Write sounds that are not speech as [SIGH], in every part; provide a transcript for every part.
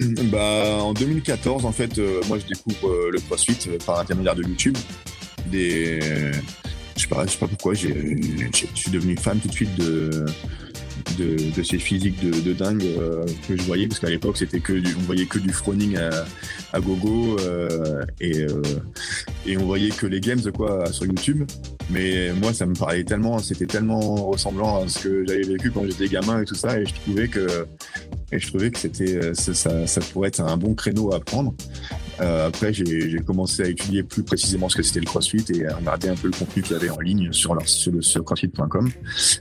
[CLEARS THROAT] bah, en 2014, en fait, euh, moi je découvre euh, le CrossFit euh, par l'intermédiaire de YouTube. Des, je sais pas, sais pas pourquoi, j'ai, je suis devenu fan tout de suite de, de, de ces physiques de, de dingue euh, que je voyais parce qu'à l'époque c'était que du, on voyait que du Froning à, à gogo euh, et, euh, et on voyait que les games quoi sur YouTube mais moi ça me parlait tellement c'était tellement ressemblant à ce que j'avais vécu quand j'étais gamin et tout ça et je trouvais que et je trouvais que c'était ça, ça, pourrait être un bon créneau à prendre euh, après, j'ai commencé à étudier plus précisément ce que c'était le CrossFit et à regarder un peu le contenu qu'il y avait en ligne sur, leur, sur, crossfit.com.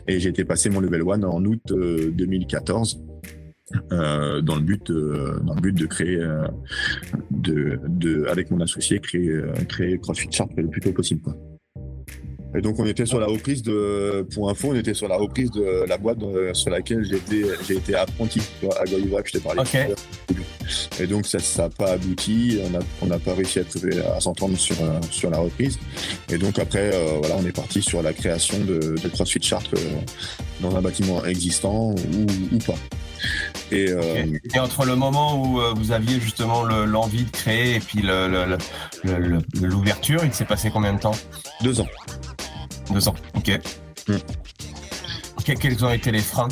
Et j'ai été passé mon level 1 en août euh, 2014. Euh, dans le but de, dans le but de créer euh, de, de avec mon associé créer euh, créer CrossFit Sharp le plus tôt possible. Et donc on était sur la reprise de, pour info, on était sur la reprise de la boîte sur laquelle j'ai été, j'ai été apprenti à Goiva que je t'ai parlé. Ok. Et donc ça n'a pas abouti, on n'a pas réussi à, trouver, à s'entendre sur, euh, sur la reprise. Et donc après, euh, voilà, on est parti sur la création de, de CrossFit Chartres euh, dans un bâtiment existant ou, ou pas. Et, euh, Et entre le moment où euh, vous aviez justement le- l'envie de créer et puis le- le- l'ouverture, il s'est passé combien de temps? Deux ans. Deux ans. Ok. Hmm. Que- Quels ont été les freins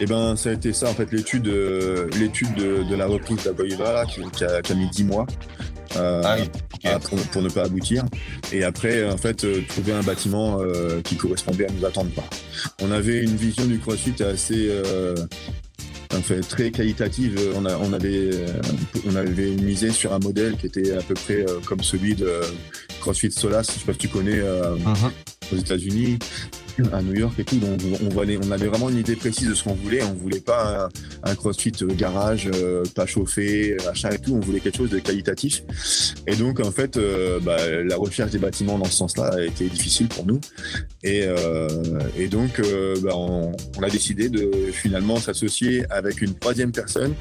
Et ben ça a été ça en fait l'étude euh, l'étude de, de la reprise d'Agoiva là, qui, qui, a, qui a mis 10 mois euh, Ah oui, ok. à- pour, pour ne pas aboutir et après en fait euh, trouver un bâtiment euh, qui correspondait à nos attentes quoi. On avait une vision du CrossFit assez euh, en fait très qualitative. On, a, on avait euh, on avait misé sur un modèle qui était à peu près euh, comme celui de CrossFit Solas, je sais pas si tu connais euh, Mhm. aux États-Unis, à New York et tout. Donc on, voulait, on avait vraiment une idée précise de ce qu'on voulait. On voulait pas un, CrossFit euh, garage, euh, pas chauffé, machin et tout. On voulait quelque chose de qualitatif. Et donc en fait, euh, bah, la recherche des bâtiments dans ce sens-là a été difficile pour nous. Et, euh, et donc euh, bah, on, on a décidé de finalement s'associer avec une troisième personne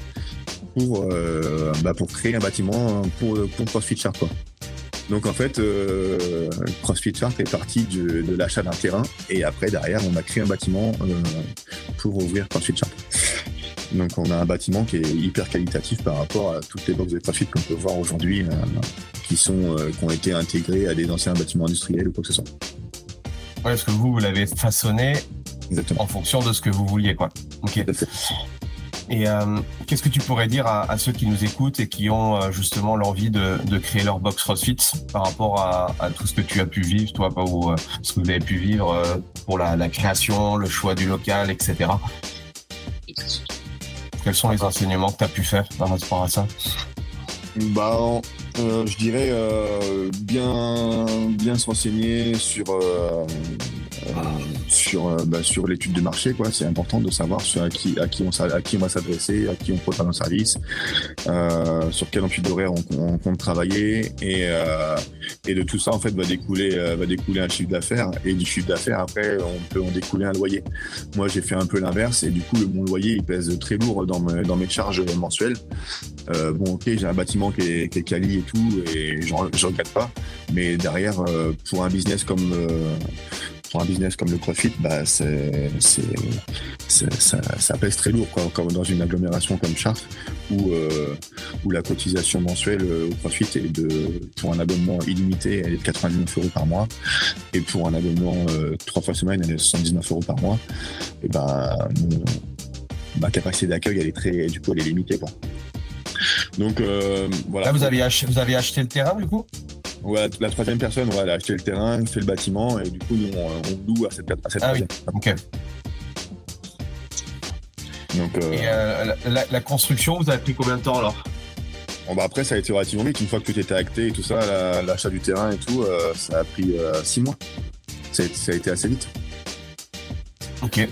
pour euh, bah, pour créer un bâtiment pour pour CrossFit quoi. Donc en fait, euh, CrossFit Shark est parti de, de l'achat d'un terrain et après derrière on a créé un bâtiment euh, pour ouvrir CrossFit Shark. Donc on a un bâtiment qui est hyper qualitatif par rapport à toutes les boxes de CrossFit qu'on peut voir aujourd'hui, euh, qui sont qui ont été intégrées à des anciens bâtiments industriels ou quoi que ce soit. Ouais, parce que vous, vous l'avez façonné Exactement. en fonction de ce que vous vouliez, quoi. Ok. Et euh, qu'est-ce que tu pourrais dire à, ceux qui nous écoutent et qui ont euh, justement l'envie de, créer leur box CrossFit par rapport à, tout ce que tu as pu vivre, toi, ou euh, ce que vous avez pu vivre pour la, création, le choix du local, etc. Quels sont les enseignements que tu as pu faire par rapport à ça? Bah, je dirais bien, bien se renseigner sur, sur, euh, bah, sur l'étude de marché. quoi. C'est important de savoir sur à qui, à qui on, à qui on va s'adresser, à qui on propose un service, euh, sur quel amplitude d'horaire on, on compte travailler. Et, euh, et de tout ça, en fait, va découler, euh, va découler un chiffre d'affaires. Et du chiffre d'affaires, après, on peut en découler un loyer. Moi, j'ai fait un peu l'inverse. Et du coup, mon loyer, il pèse très lourd dans, mes- dans mes charges mensuelles. Euh, bon, ok, j'ai un bâtiment qui est, qui est quali et tout, et je regrette pas. Mais derrière, euh, pour un business comme euh, pour un business comme le CrossFit, bah c'est ça, ça pèse très lourd, quoi. Comme dans une agglomération comme Chartres, où euh, où la cotisation mensuelle euh, au CrossFit est de pour un abonnement illimité, elle est de 99 euros par mois, et pour un abonnement euh, trois fois semaine, elle est de 79 euros par mois. Et bah ma capacité d'accueil, elle est très, du coup, elle est limitée, quoi. Donc euh, voilà. Là, vous avez, ach- vous avez acheté le terrain, du coup? Ouais, la troisième personne, ouais, elle a acheté le terrain, fait le bâtiment, et du coup, nous, on, on loue à cette, à cette Ah oui. troisième. Ok. Donc, Et la, construction, vous avez pris combien de temps alors? Bon, bah après, ça a été relativement vite. Une fois que tout était acté et tout ça, l'achat du terrain et tout, ça a pris six mois. Ça a, été assez vite. Ok.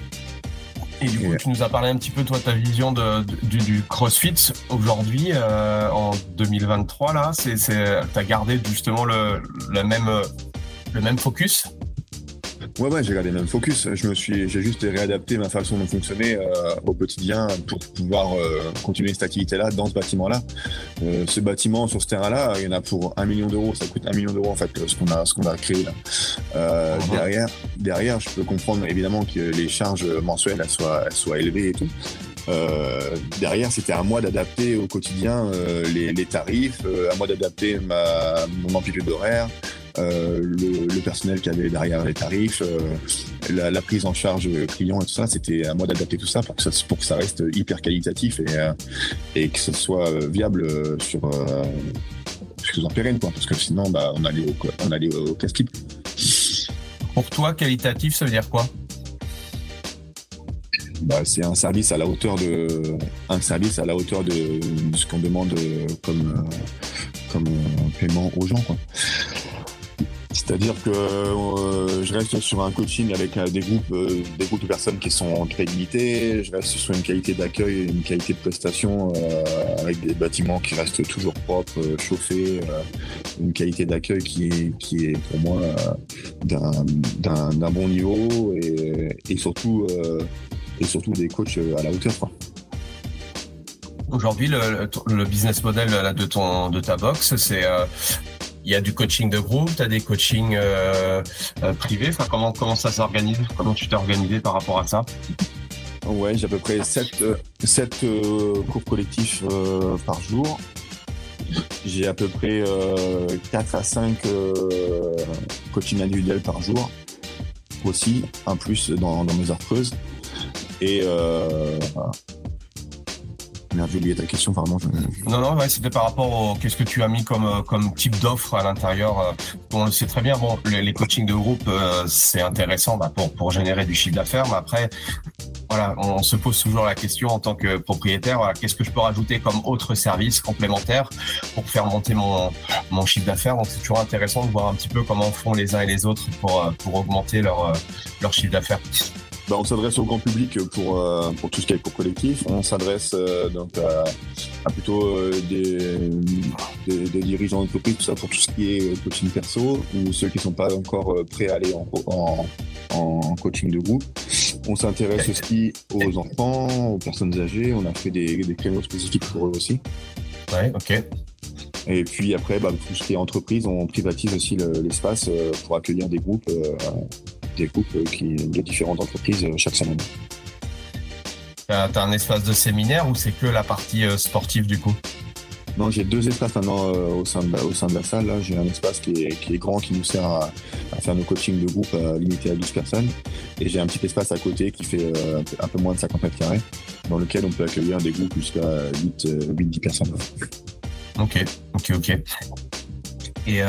Et du coup, tu nous as parlé un petit peu, toi, ta vision de, du, CrossFit aujourd'hui, euh, en 2023, là. C'est, as gardé justement le, le, même, le même focus? Ouais, ouais, j'ai gardé le même focus. Je me suis, j'ai juste réadapté ma façon de fonctionner euh, au quotidien pour pouvoir euh, continuer cette activité-là dans ce bâtiment-là. Euh, ce bâtiment sur ce terrain-là, il y en a pour un million d'euros. Ça coûte un million d'euros en fait ce qu'on a, ce qu'on a créé là. Uh-huh. Derrière, derrière, je peux comprendre évidemment que les charges mensuelles elles soient, elles soient élevées et tout. Euh, derrière, c'était à moi d'adapter au quotidien euh, les, les, tarifs, euh, à moi d'adapter ma, mon amplitude d'horaire, euh, le, le, personnel qui avait derrière les tarifs, euh, la, la, prise en charge client et tout ça, c'était à moi d'adapter tout ça pour que ça, pour que ça reste hyper qualitatif et, euh, et que ce soit viable sur, sur pérenne, quoi, parce que sinon, bah, on allait au, on allait au casse-pipe. Pour toi, qualitatif, ça veut dire quoi? Bah, c'est un service à la hauteur de un service à la hauteur de, ce qu'on demande comme comme paiement aux gens quoi. C'est-à-dire que euh, je reste sur un coaching avec euh, des groupes, euh, des groupes de personnes qui sont très limitées. Je reste sur une qualité d'accueil, une qualité de prestation avec des bâtiments qui restent toujours propres, chauffés, une qualité d'accueil qui est, qui est pour moi d'un bon niveau et, et surtout et surtout des coachs à la hauteur. Aujourd'hui, le, le, business model de ton de ta box, c'est il y a du coaching de groupe, tu as des coachings euh, euh, privés. Enfin, comment, comment ça s'organise? Comment tu t'es organisé par rapport à ça? Ouais, j'ai à peu près 7, euh, cours collectifs par jour. J'ai à peu près 4 à 5 coachings individuels par jour aussi, un plus dans, dans mes heures creuses. Et j'ai oublié ta question, pardon. Non, non, c'était par rapport au qu'est-ce que tu as mis comme, euh, comme type d'offre à l'intérieur. Euh, bon, c'est très bien. Bon, les, coachings de groupe, euh, c'est intéressant bah, pour, pour générer du chiffre d'affaires, mais après, voilà, on se pose toujours la question en tant que propriétaire, qu'est-ce que je peux rajouter comme autre service complémentaire pour faire monter mon, mon chiffre d'affaires? Donc c'est toujours intéressant de voir un petit peu comment font les uns et les autres pour, pour augmenter leur, leur chiffre d'affaires. Bah, on s'adresse au grand public pour, euh, pour tout ce qui est cours collectif. On s'adresse euh, donc à, plutôt euh, des, des, dirigeants d'entreprise, tout ça pour tout ce qui est coaching perso ou ceux qui ne sont pas encore prêts à aller en, en, en coaching de groupe. On s'intéresse aussi aux enfants, aux personnes âgées. On a fait des, des créneaux spécifiques pour eux aussi. Ouais, ok. Et puis après, bah, tout ce qui est entreprise, on privatise aussi l'espace pour accueillir des groupes des groupes qui, de différentes entreprises euh, chaque semaine. Tu as, un espace de séminaire ou c'est que la partie euh, sportive du coup? Non, j'ai deux espaces maintenant euh, au, sein de, au sein de la salle. J'ai un espace qui est, qui est, grand, qui nous sert à, faire nos coachings de groupe limités à 12 personnes. Et j'ai un petit espace à côté qui fait un, peu, moins de 50 mètres carrés, dans lequel on peut accueillir des groupes jusqu'à 8-10 personnes. Ok, ok, ok. Et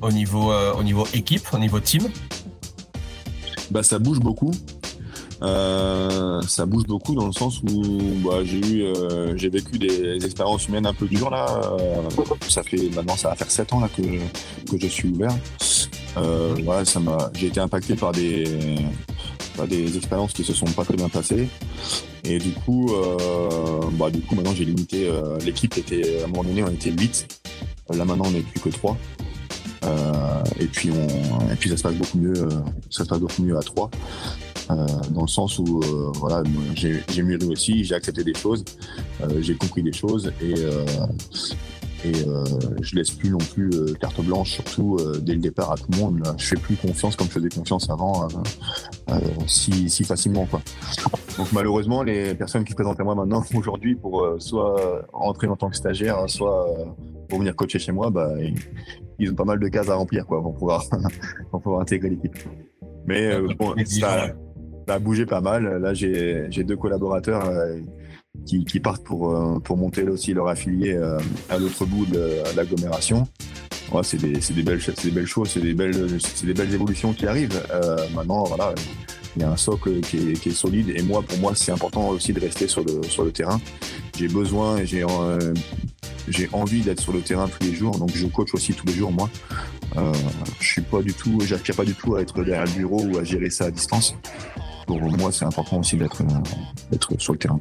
au niveau, euh, au niveau équipe, au niveau team? Bah, Ça bouge beaucoup. Euh, ça bouge beaucoup dans le sens où bah, j'ai eu, euh, j'ai vécu des expériences humaines un peu dures là. ça fait maintenant, ça va faire 7 ans là que, que je suis ouvert. voilà, ça m'a, j'ai été impacté par des, des expériences qui se sont pas très bien passées. Et du coup, bah, du coup maintenant j'ai limité. l'équipe était à un moment donné, on était 8. Là maintenant, on n'est plus que 3. Euh, et puis et puis ça se passe beaucoup mieux, euh, ça se passe beaucoup mieux à trois. Euh, dans le sens où voilà, j'ai mûri aussi, j'ai accepté des choses, j'ai compris des choses et et je laisse plus non plus carte blanche surtout dès le départ à tout le monde je fais plus confiance comme je faisais confiance avant si, facilement donc malheureusement les personnes qui se présentent à moi maintenant [LAUGHS] aujourd'hui pour soit rentrer en tant que stagiaire soit pour venir coacher chez moi bah ont pas mal de cases à remplir quoi, pour, pouvoir, [LAUGHS] pour pouvoir intégrer l'équipe. Mais euh, bon, ça, a bougé pas mal. Là, j'ai deux collaborateurs euh, qui, qui, partent pour, euh, pour monter aussi leur affilié à l'autre bout de, l'agglomération. Ouais, c'est des, des, belles, des belles choses, c'est des belles, des belles évolutions qui arrivent. maintenant, voilà, il y a un socle qui est, qui est, solide. Et moi, pour moi, c'est important aussi de rester sur le, sur le terrain. J'ai besoin et j'ai j'ai envie d'être sur le terrain tous les jours. Donc, je coach aussi tous les jours, moi. Euh, je suis pas du tout, j'aspire pas du tout à être derrière le bureau ou à gérer ça à distance. Pour moi, c'est important aussi d'être, d'être sur le terrain.